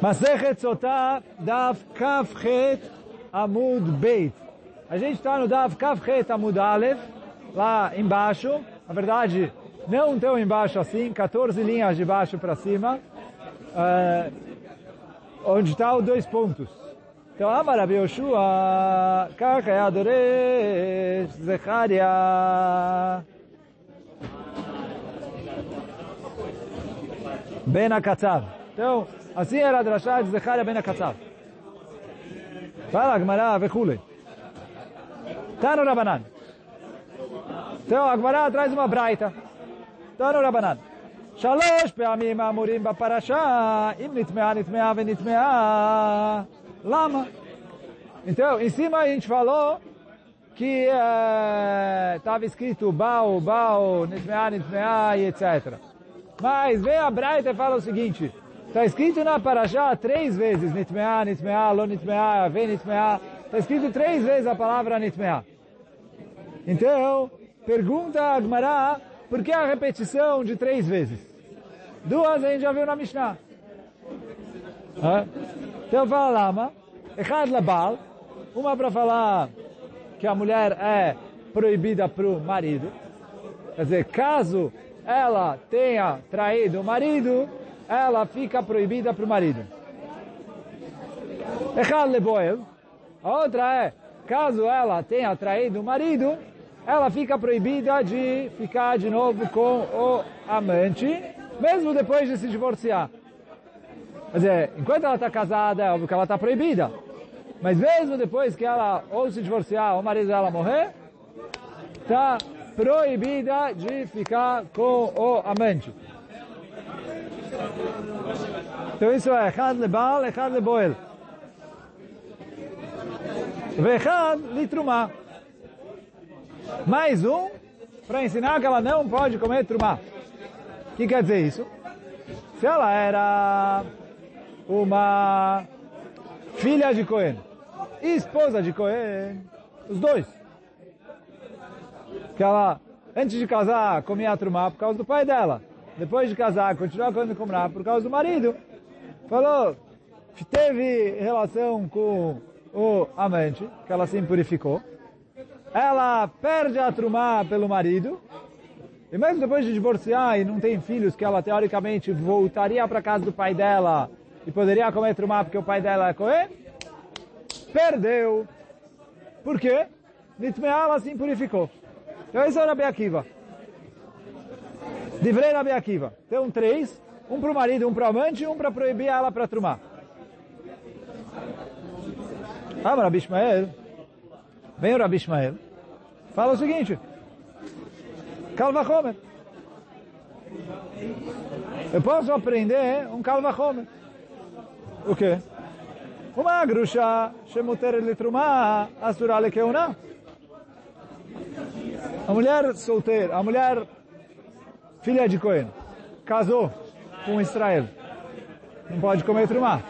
Masechet Sotah, Daf Kafchet Amud Beit. A gente está no Daf Kafchet Amud Aleph, lá embaixo. Na verdade, não tão embaixo assim, 14 linhas de baixo para cima. Uh, onde está os dois pontos. Então, Amar Rabi Yoshua, Kaka Yadoresh, Zecharia. Ben Akatzav. Então, assim era a drashá de Zecharia Ben Akatzav. Fala, Agmará, vekule. Tá no Rabanan. Então, a Agmará traz uma braita. Tá no Rabanan. שלוש פעמים האמורים בפרשה, אם נטמעה, נטמעה ונטמעה, למה? Então, em cima a gente falou que estava uh, escrito Baal, Baal, Nitmea, Nitmea e etc. Mas vem a Braita e fala o seguinte, está escrito na Parashá três vezes, Nitmea, Nitmea, Lo Nitmea, Vem Nitmea, está escrito três vezes a palavra Nitmea. Então, pergunta a Agmará, por que a repetição de três vezes? Duas a gente já viu na Mishnah. Então fala Lama, Echad Labal, uma para falar que a mulher é proibida para o marido. Quer dizer, caso ela tenha traído o marido, ela fica proibida para o marido. A outra é, caso ela tenha traído o marido, ela fica proibida de ficar de novo com o amante, mesmo depois de se divorciar. Quer dizer, enquanto ela está casada, é óbvio que ela está proibida. Mas mesmo depois que ela ou se divorciar ou o marido dela morrer, está proibida de ficar com o amante. Então isso é Echad lebal, Echad leboel. Vechad litrumah. Mais um para ensinar que ela não pode comer trumá. O que quer dizer isso? Se ela era uma filha de Cohen e esposa de Cohen, os dois, que ela, antes de casar, comia trumá por causa do pai dela, depois de casar, continuava comendo trumá por causa do marido, falou, teve relação com o amante, que ela se impurificou, ela perde a trumá pelo marido, e mesmo depois de divorciar e não tem filhos, que ela teoricamente voltaria para casa do pai dela e poderia comer trumá porque o pai dela é Cohen, perdeu. Por quê? Nitmeá ela se impurificou. Então esse é o Rabi Akiva. Divrei Rabi Akiva. Um três, um para o marido, um para o amante e um para proibir ela para trumar. Ah, Rabi Ishmael. Vem o Rabi Ishmael. Fala o seguinte. Calva Homer. Eu posso aprender um Calva Homer. O quê? Uma grusha shemuter litruma asura lekeuna. A mulher solteira, a mulher filha de Cohen, casou com Israel. Não pode comer trumá.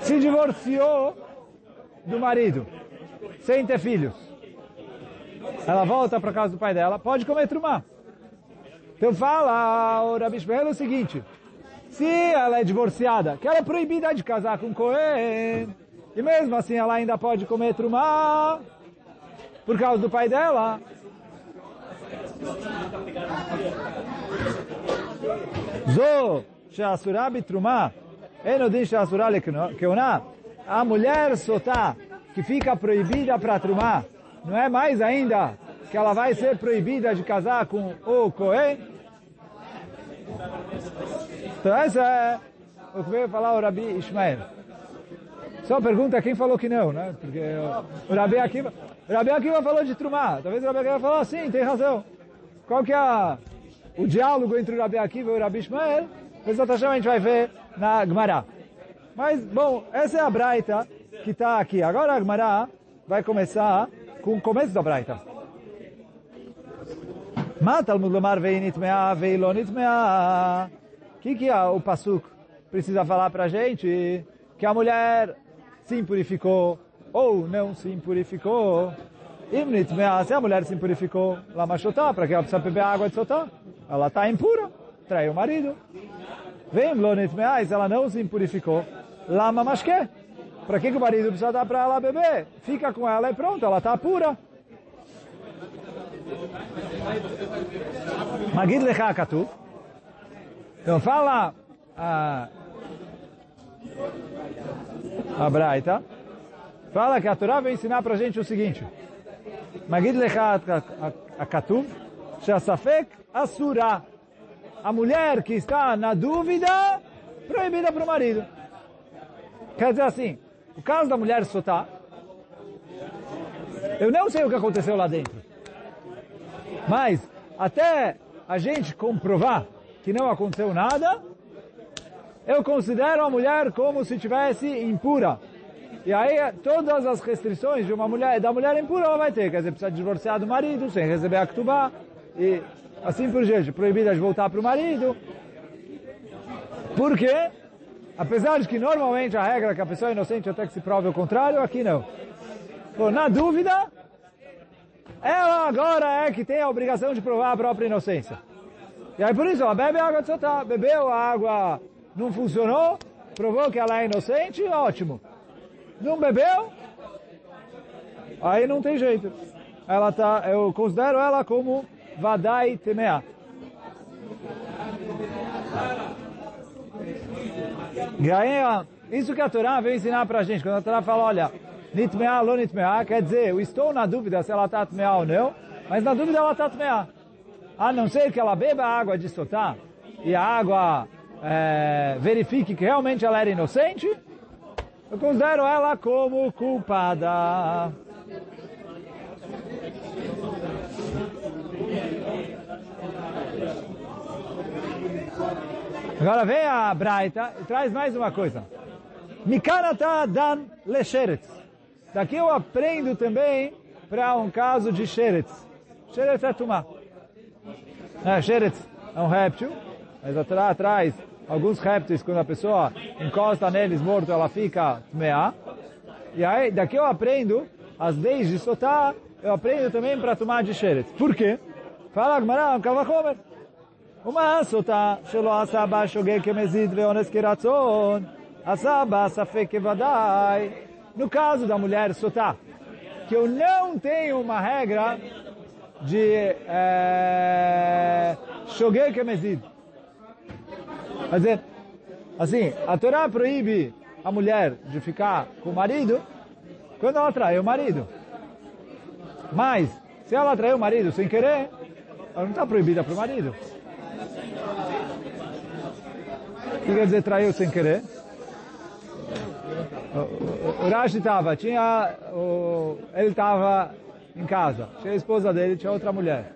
Se divorciou do marido, sem ter filhos. Ela volta para casa do pai dela, pode comer trumá. Então fala o Rabi Shmuel o seguinte, se ela é divorciada, que ela é proibida de casar com Cohen, e mesmo assim ela ainda pode comer trumá, por causa do pai dela. Zo, she'asura bitrumá, enodin she'asura lekeuna, a mulher sotá, que fica proibida para trumar, não é mais ainda que ela vai ser proibida de casar com o Cohen? Então essa é o que veio falar o Rabi Ishmael. Só pergunta quem falou que não, né? Porque o Rabi Akiva, o Rabi Akiva falou de trumar. Talvez o Rabi Akiva falou, sim, tem razão. Qual que é a, o diálogo entre o Rabi Akiva e o Rabi Ishmael? Exatamente a gente vai ver na Gemara. Mas, bom, essa é a Braita que está aqui. Agora a Gemara vai começar com o começo da Braita. Mata Talmud Lomar veinit mea veilonit mea. O que, que o Pasuk precisa falar para a gente? Que a mulher se impurificou ou não se impurificou. Imnit se a mulher se impurificou, lá machotá, para que ela precisa beber água de sotá. Ela está impura, traiu o marido. Vem Lonit Meais, ela não se impurificou. Lama Mashke. Para que, que o marido precisa dar para ela beber? Fica com ela e pronto, ela está pura. Magid Lecha. Então fala a, a Braita. Fala que a Torá vai ensinar para gente o seguinte. Magid Lecha Katu. Shasafek Asura. A mulher que está na dúvida, proibida para o marido. Quer dizer assim, o caso da mulher sotar, eu não sei o que aconteceu lá dentro. Mas, até a gente comprovar que não aconteceu nada, eu considero a mulher como se tivesse impura. E aí, todas as restrições de uma mulher, da mulher impura ela vai ter. Quer dizer, precisa divorciar do marido, sem receber a ktubá, e assim por diante. Proibida de voltar para o marido. Por quê? Apesar de que normalmente a regra é que a pessoa é inocente até que se prove o contrário, aqui não. Bom, na dúvida, ela agora é que tem a obrigação de provar a própria inocência. E aí por isso ela bebe água de sotá, bebeu a água, não funcionou, provou que ela é inocente, ótimo. Não bebeu, aí não tem jeito. Ela tá, eu considero ela como vadai temea. E aí, isso que a Torá veio ensinar pra gente. Quando a Torá fala, olha, nitmea, lo nitmea, quer dizer, eu estou na dúvida se ela está tmea ou não, mas na dúvida ela está tmea. A não ser que ela beba a água de sotá e a água é, verifique que realmente ela era inocente, eu considero ela como culpada. Agora vem a Braita e traz mais uma coisa. Mikanata dan lesheretz. Daqui eu aprendo também para um caso de sheretz. Sheretz é tumá. É, sheretz é um réptil, mas atrás Alguns répteis, quando a pessoa encosta neles morto, ela fica tmeá. E aí, daqui eu aprendo as leis de sotá, eu aprendo também para tomar de xeret. Por quê? Fala, Gmará, Kavachomer. Uma sotá, shelo asa abashogei kemezid veones kiratzon, asa abasafek evadai. No caso da mulher sotá, que eu não tenho uma regra de eh, shogei é, kemezid Quer dizer, assim, a Torá proíbe a mulher de ficar com o marido quando ela trai o marido. Mas, se ela traiu o marido sem querer, ela não está proibida para o marido. O que quer dizer traiu sem querer? O, Rashi estava, tinha, o, ele estava em casa, tinha a esposa dele, tinha outra mulher,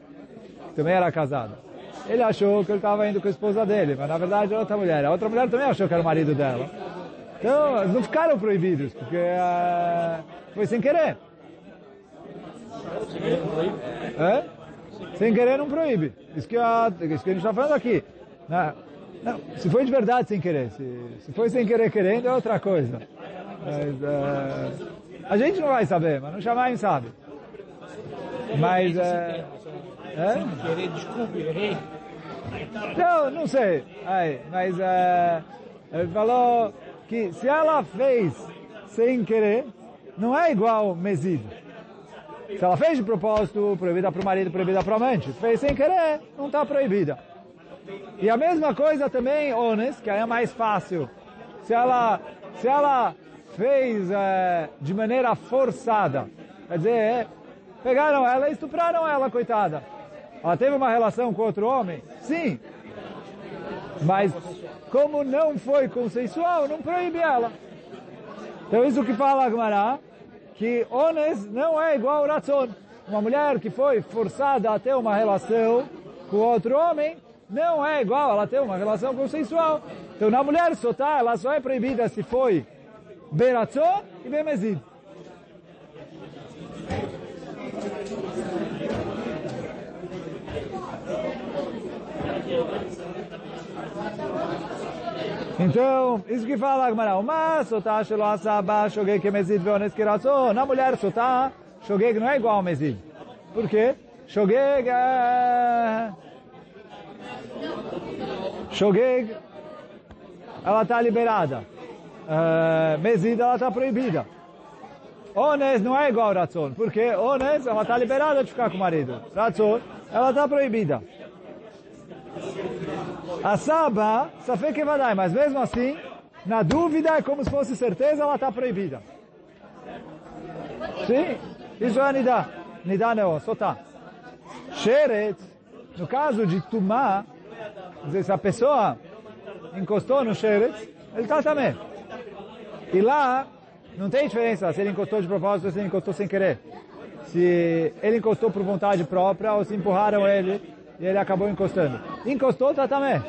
também era casada. Ele achou que ele estava indo com a esposa dele, mas na verdade era outra mulher. A outra mulher também achou que era o marido dela. Então, eles não ficaram proibidos, porque uh, foi sem querer. É? Sem querer não proíbe. Isso que, a, isso que a gente está falando aqui. Não, não, se foi de verdade sem querer. Se, se foi sem querer querendo é outra coisa. Mas, uh, a gente não vai saber, mas não chamar sabe. Mas... Uh, é? Sem querer, desculpe, errei. Não, não sei. Aí, mas uh, ele falou que se ela fez sem querer, não é igual mesido. Se ela fez de propósito, proibida para o marido, proibida para o amante. Fez sem querer, não está proibida. E a mesma coisa também, honest, que aí é mais fácil. Se ela, se ela fez é, de maneira forçada, quer dizer, é, pegaram ela e estupraram ela, coitada. Ela teve uma relação com outro homem? Sim. Mas como não foi consensual, não proíbe ela. Então isso que fala a Gemara, que ones não é igual a ratzon. Uma mulher que foi forçada a ter uma relação com outro homem, não é igual ela ter uma relação consensual. Então na mulher só tá, ela só é proibida se foi beratzon e bemezid. Então, isso que fala a Gemara, mas sotá shelo asaba shogeg kemezid veones kiratzon. Na mulher sotá, shogeg não é igual ao mezid. Por quê? Shogeg é... Ela está liberada. Uh, Mezida, ela está proibida. Ones não é igual a Ratzon, porque Ones, ela está liberada de ficar com o marido. Ratzon, ela está proibida. A Saba, Safek vai mas mesmo assim, na dúvida é como se fosse certeza, ela está proibida. Sim, isso é Nidá. Nidá não, só tá. Sheret, no caso de Tumá, se a pessoa encostou no Sheret, ele está também. E lá, não tem diferença se ele encostou de propósito ou se ele encostou sem querer. Se ele encostou por vontade própria ou se empurraram ele e ele acabou encostando. Encostou, tá também.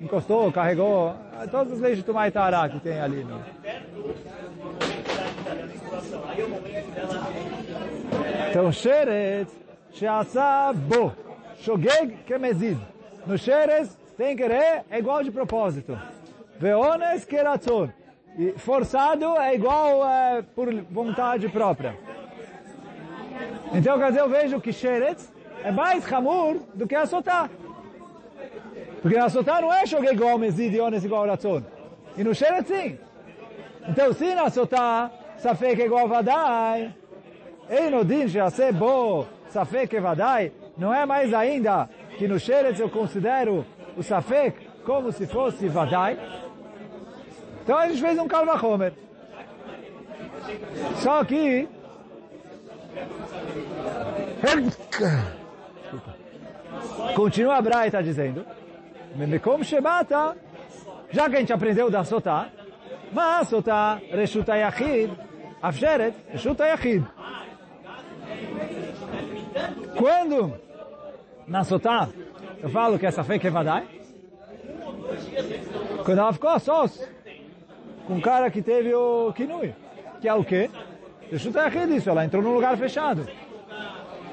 Encostou, carregou, todas as leis de Tumá e Tará que tem ali. No... Então, Sheret, Sheasa Bo, Shogeg Kemezid. No Sheres, sem querer, é igual de propósito. Veones Keratzon. E forçado é igual é, por vontade própria. Então, quer dizer, eu vejo que Sheretz é mais Hamur do que a Sotá. Porque na Sotá não é Shogeg igual Mezid e Ones igual Ratzon. E no Sheretz sim. Então, se na Sotá, Safek é igual Vadai, Einodin Shease Bo, Safek Vadai, não é mais ainda que no Sheretz eu considero o Safek como se fosse Vadai. Então a gente fez um Kalvachomer. Só que... Continua a Braita dizendo, Memekom Shebata, já que a gente aprendeu da Sotá, mas Sotá, Reshuta Yachid, Afsheret, Reshuta Yachid. Quando na Sotá eu falo que essa fake é Vadai, quando ela ficou sós, com um cara que teve o Kinui, que é o quê? Eu aqui disso, ela entrou num lugar fechado.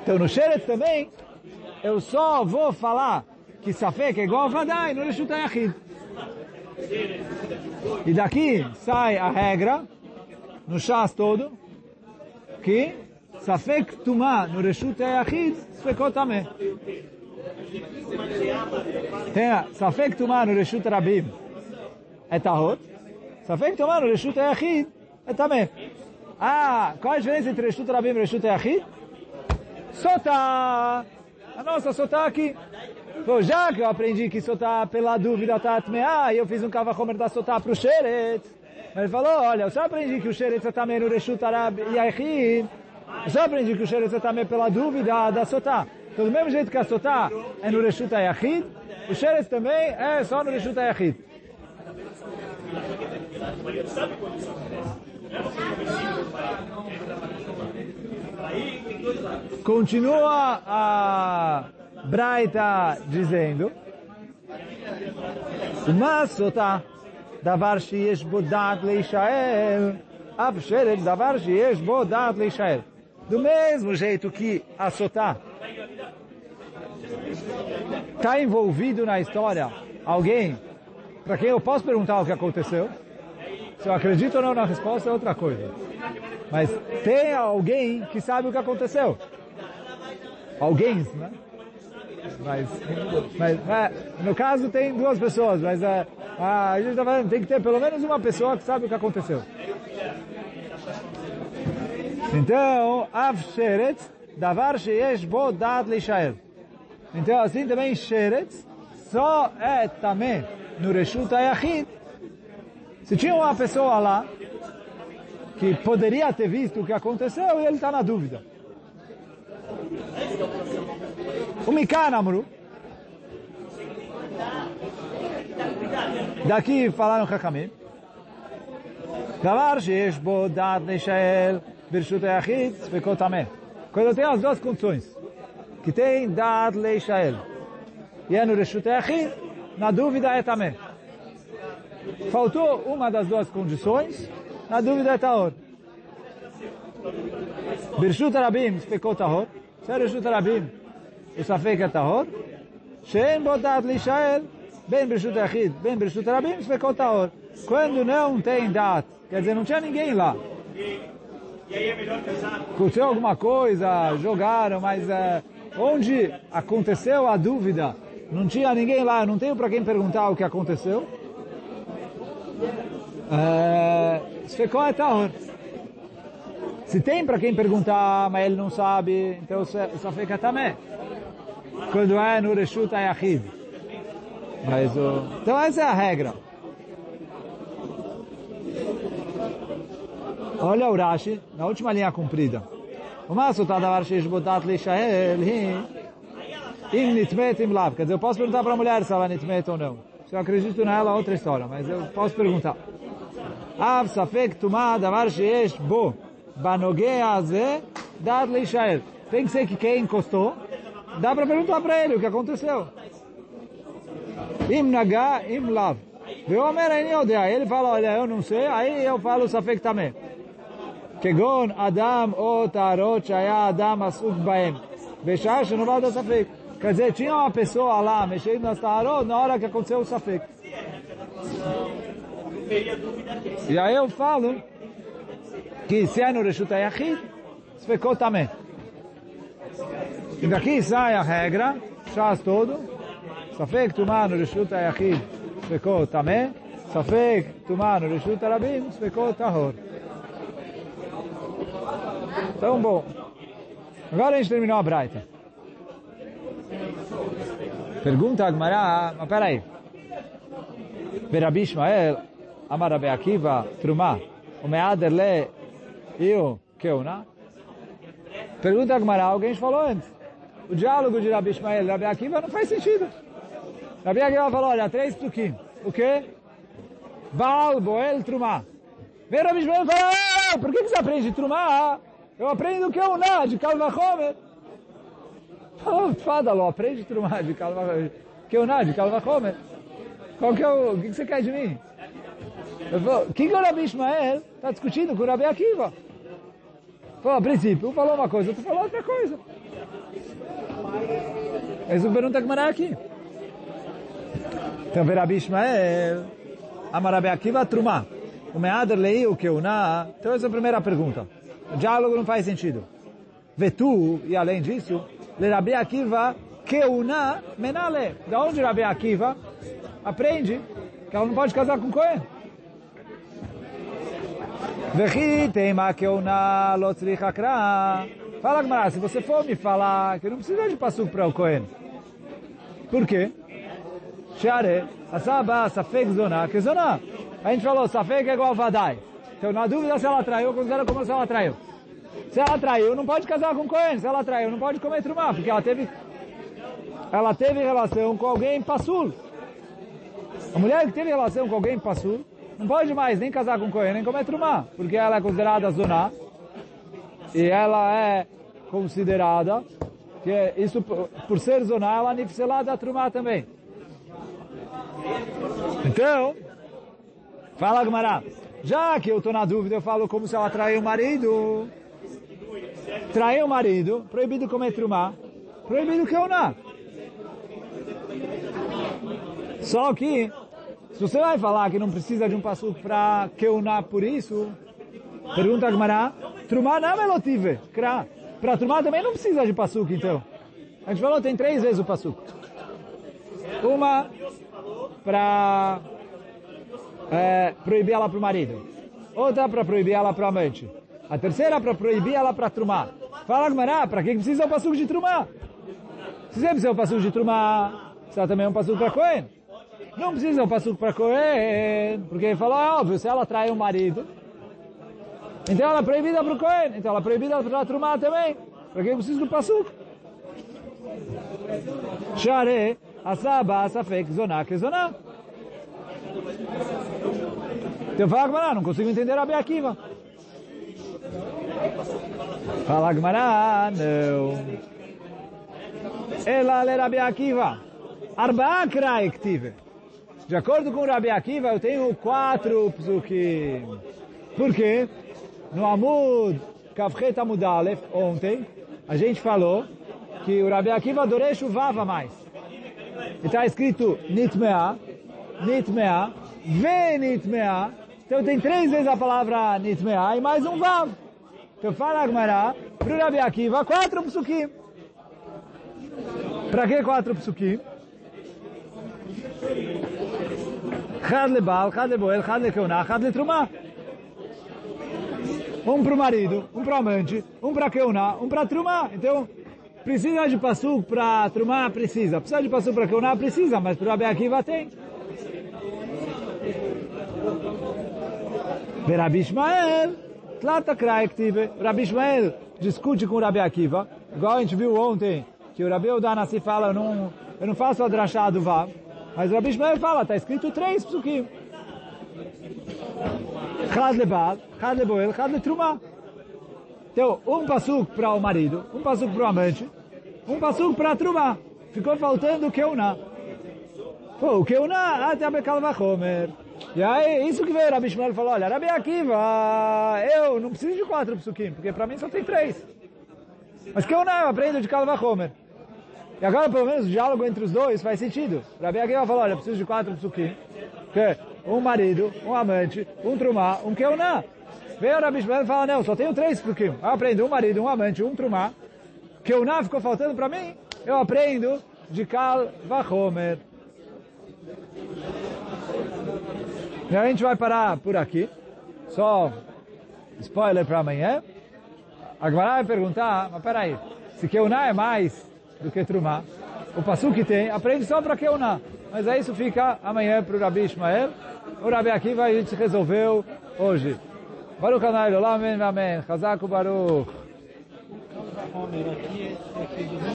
Então no Sheret também, eu só vou falar que Safek é igual a Vadai, não Reshuta Yachid. E daqui sai a regra, no chás todo, que Safek Tumá no Reshuta Yachid, é Sfekot Amé. Tem Safek Tumá no Reshuta Rabim, é Tahot. Safek Tumá no Reshuta Yachid, é, é Tamé. Ah, qual a diferença entre Reshuta Rabim e Reshuta Yachid? É Sota! A nossa Sotá aqui. Pô, já que eu aprendi que Sotá pela dúvida tá atmeá, e eu fiz um Kavachomer da Sotá pro Sheret. Ele falou, olha, eu só aprendi que o Sheret é também no Reshut Yachid. Eu só aprendi que o Sheret é também pela dúvida da Sotá. Então, do mesmo jeito que a Sotá é no Reshut Yachid, o Sheret também é só no Reshut Yachid. Continua a Braita dizendo, mas davar sheyesh bodat leishael, avsherek davar sheyesh bodat leishael. Do mesmo jeito que a sotá está envolvido na história alguém para quem eu posso perguntar o que aconteceu, se eu acredito ou não na resposta é outra coisa. Mas tem alguém que sabe o que aconteceu. Alguém, né? Mas, mas é, no caso tem duas pessoas, mas é, a gente está falando, tem que ter pelo menos uma pessoa que sabe o que aconteceu. Então, Av Sheret, Davar Sheyesh Bo Dad Lishael. Então, assim também Sheret, só é também no Reshut Ayachid, se tinha uma pessoa lá que poderia ter visto o que aconteceu e ele está na dúvida. O Mikan Amru. Daqui falaram Hakamim. Davar sheesh bo leishael birshut ameh. Quando tem as duas condições, que tem dad leishael e é no reshut na dúvida é também. Faltou uma das duas condições, na dúvida é Tahor. Birshut Rabim, Spekot Tahor. Se é Birshut Rabim, o Safek é Tahor. Shein Botat Lishael, bem Birshut Yachid, bem Birshut Rabim, Spekot Tahor. Quando não tem dat, quer dizer, não tinha ninguém lá. Aconteceu alguma coisa, jogaram, mas é, onde aconteceu a dúvida, não tinha ninguém lá, não tenho para quem perguntar o que aconteceu. Eh, Shfekó é Tahor. Se tem para quem perguntar, mas ele não sabe, então só fica também. Quando é no Reshut é Ayachid. Mas o... Então essa é a regra. Olha o Rashi, na última linha comprida. Uma assutada tá varshish botat lishael im nitmet im lav. Quer dizer, eu posso perguntar para a mulher se ela é nitmet ou não. Se eu acredito nela, outra história, mas eu posso perguntar אף ספק טומאה דבר שיש בו בנוגע הזה דת להישאל. Tem que ser que quem encostou, dá para perguntar para ele o que aconteceu. אם נגע, אם לאו. והוא אומר, אני יודע. Ele fala, olha, eu não sei, aí eu falo ספק טמא. כגון אדם או טהרות שהיה אדם עסוק בהם, בשעה שנולד הספק. Quer dizer, tinha uma pessoa lá mexendo nas tarot na hora que aconteceu o safek. E aí eu falo que se é no Reshut Ayachid, sfekot também. E daqui sai a regra, chás todo, safek tumah no Reshut Ayachid, sfekot também, safek tumah no Reshut Arabim, sfekot tahor. Então, bom. Agora a gente terminou a Braita. Pergunta a Agmará, mas peraí. Berabi Ishmael, Amar Rabi Akiva, Trumá, o Meader le, eu, Keuna. Pergunta a Agmará, alguém falou antes. O diálogo de Rabi Ishmael e Rabi Akiva não faz sentido. Rabi Akiva falou, olha, três tuquim. O quê? Baal, Boel, Trumá. Vem Rabi Ishmael e fala, ah, por que você aprende Trumá? Eu aprendo que é o Ná, de Kalvachomer. Oh, Fadalo, aprende Trumá de Kalvachomer. Que é o Ná, de Kalvachomer. Qual que é o... O que você quer de mim? O que, que o Rabi Ishmael está discutindo com o Rabi Akiva? Falou, a princípio, um falou uma coisa, outro falou outra coisa. Essa pergunta que é aqui. Então, Rabi Ishmael, Amarabi Akiva, Trumá. O Meader lei o que o Na. Então, essa é a primeira pergunta. O diálogo não faz sentido. Vetu, e além disso, le Rabi Akiva keuna menale. Da onde Rabi Akiva aprende que ela não pode casar com Cohen? Fala, Gmará, se você for me falar que não precisa de passuco para o Cohen. Por quê? Share, asaba, safek zona, que zona. A gente falou, safek é igual vadai. Então, na dúvida se ela traiu, considera como se ela traiu. Se ela traiu, não pode casar com Cohen. Se ela traiu, não pode comer trumá, porque ela teve, ela teve relação com alguém passul. A mulher que teve relação com alguém passul, não pode mais nem casar com Cohen, nem comer trumá, porque ela é considerada zoná. E ela é considerada, que isso por ser zoná, ela é nifselada trumá também. Então, fala Gmará. Já que eu estou na dúvida, eu falo como se ela traiu o marido. Traiu o marido, proibido comer trumá, proibido que eu não. Só que, se você vai falar que não precisa de um passo para keuná por isso, pergunta a Gmará, trumá não é motive, Para trumá também não precisa de passuco, então. A gente falou, tem três vezes o passuco. Uma para é, proibir ela para o marido. Outra para proibir ela para o amante. A terceira para proibir ela para trumar. Fala, Gmará, para que precisa o passuco de trumar? Se você precisa o passuco de trumar, precisa também um passuco para Cohen. Não precisa um passuco para Cohen, porque ele falou, é óbvio, se ela trai o marido, então ela é proibida para o Cohen, então ela é proibida para trumar também. Para que precisa do passuco? Share, asaba, asafek, zonak, zonak. Então fala Gmará, não consigo entender a Beakiva. Fala Gmará, não. Ela é Rabi Akiva. Arba'a tive. De acordo com Rabi Akiva, eu tenho quatro psukim. Por quê? No Amud Kavchet Amud Aleph, ontem, a gente falou que o Rabi Akiva adorei chuvava mais. E está escrito Nitmea, Nitmea, Venitmea. Então tem três vezes a palavra Nitmea e mais um Vav. Então fala Agmará, para o Rabi Akiva, quatro psukim. Para que quatro psukim? Chad lebal, chad leboel, chad lekeuná, chad letrumá. Um para o marido, um para o amante, um para keuná, um para trumá. Então, precisa de passuco para trumá? Precisa. Precisa de passuco para keuná? Precisa, mas para o Akiva tem. Rabi Ishmael, tlata kraektive. Rabi Ishmael discute com o Rabi Akiva, igual a gente viu ontem, que o Rabi Udanassi fala, eu não, eu não faço a drachá do Vav, mas Rabi Ishmael fala, está escrito três psukim. Chad lebal, chad leboel, chad letrumá. Então, um passuco para o marido, um passuco para o amante, um passuco para a trumá. Ficou faltando o keuná. Pô, o keuná até a bekal vachomer. E aí, isso que veio, Rabi Shmuel falou, olha, Rabi Akiva, eu não preciso de quatro psukim, porque para mim só tem três. Mas que eu aprendo de Kalva Homer. E agora, pelo menos, o diálogo entre os dois faz sentido. Rabi Akiva falou, olha, preciso de quatro psukim, que um marido, um amante, um trumá, um keuná. Veio o Rabi Shmuel e fala, não, só tenho três psukim. Eu aprendo um marido, um amante, um trumá. Keuná ficou faltando para mim, eu aprendo de Kalva Homer. E a gente vai parar por aqui. Só spoiler para amanhã. A Gemara vai perguntar, mas peraí, se Keuná é mais do que Trumá, o passo que tem, aprende só para Keuná. Mas aí isso fica amanhã para o Rabi Ishmael. O Rabi Akiva a gente resolveu hoje. Baruch Hanai, Amém, Amém. Chazak Baruch.